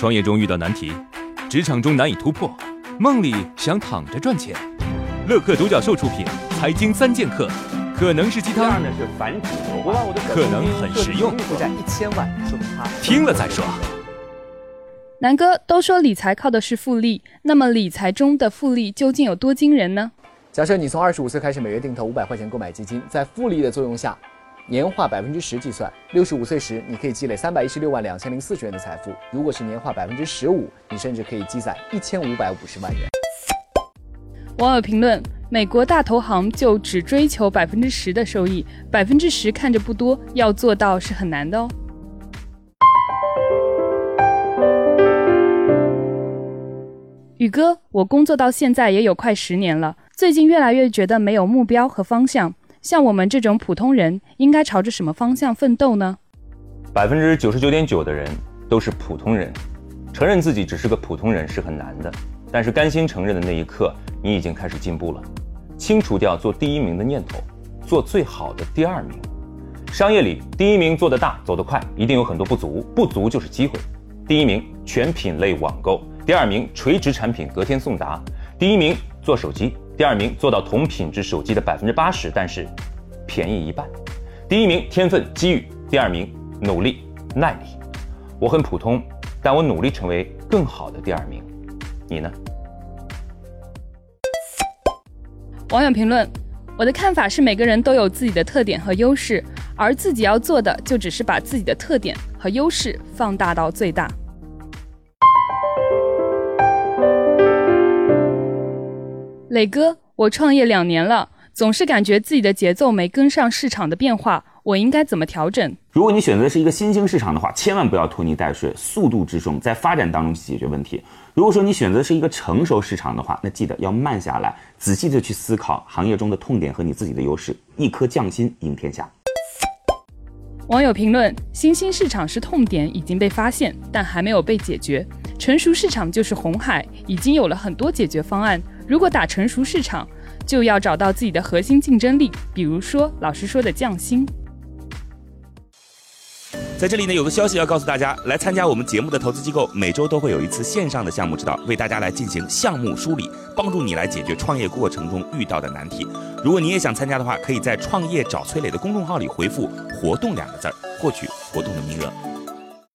创业中遇到难题，职场中难以突破，梦里想躺着赚钱。乐客独角兽出品，《财经三剑客》可能是鸡汤，可能很实用。负债一千万，说明他听了再说。南哥都说理财靠的是复利，那么理财中的复利究竟有多惊人呢？假设你从二十五岁开始，每月定投五百块钱购买基金，在复利的作用下。年化百分之十计算，六十五岁时你可以积累三百一十六万两千零四十元的财富。如果是年化百分之十五，你甚至可以积攒一千五百五十万元。网友评论：美国大投行就只追求百分之十的收益，百分之十看着不多，要做到是很难的哦。宇哥，我工作到现在也有快十年了，最近越来越觉得没有目标和方向。像我们这种普通人，应该朝着什么方向奋斗呢？百分之九十九点九的人都是普通人，承认自己只是个普通人是很难的，但是甘心承认的那一刻，你已经开始进步了。清除掉做第一名的念头，做最好的第二名。商业里，第一名做得大、走得快，一定有很多不足，不足就是机会。第一名全品类网购，第二名垂直产品隔天送达，第一名做手机。第二名做到同品质手机的百分之八十，但是便宜一半。第一名天分机遇，第二名努力耐力。我很普通，但我努力成为更好的第二名。你呢？网友评论：我的看法是，每个人都有自己的特点和优势，而自己要做的就只是把自己的特点和优势放大到最大。磊哥，我创业两年了，总是感觉自己的节奏没跟上市场的变化，我应该怎么调整？如果你选择的是一个新兴市场的话，千万不要拖泥带水，速度之重，在发展当中去解决问题。如果说你选择是一个成熟市场的话，那记得要慢下来，仔细的去思考行业中的痛点和你自己的优势，一颗匠心赢天下。网友评论：新兴市场是痛点已经被发现，但还没有被解决；成熟市场就是红海，已经有了很多解决方案。如果打成熟市场，就要找到自己的核心竞争力，比如说老师说的匠心。在这里呢，有个消息要告诉大家，来参加我们节目的投资机构，每周都会有一次线上的项目指导，为大家来进行项目梳理，帮助你来解决创业过程中遇到的难题。如果你也想参加的话，可以在“创业找崔磊”的公众号里回复“活动”两个字儿，获取活动的名额。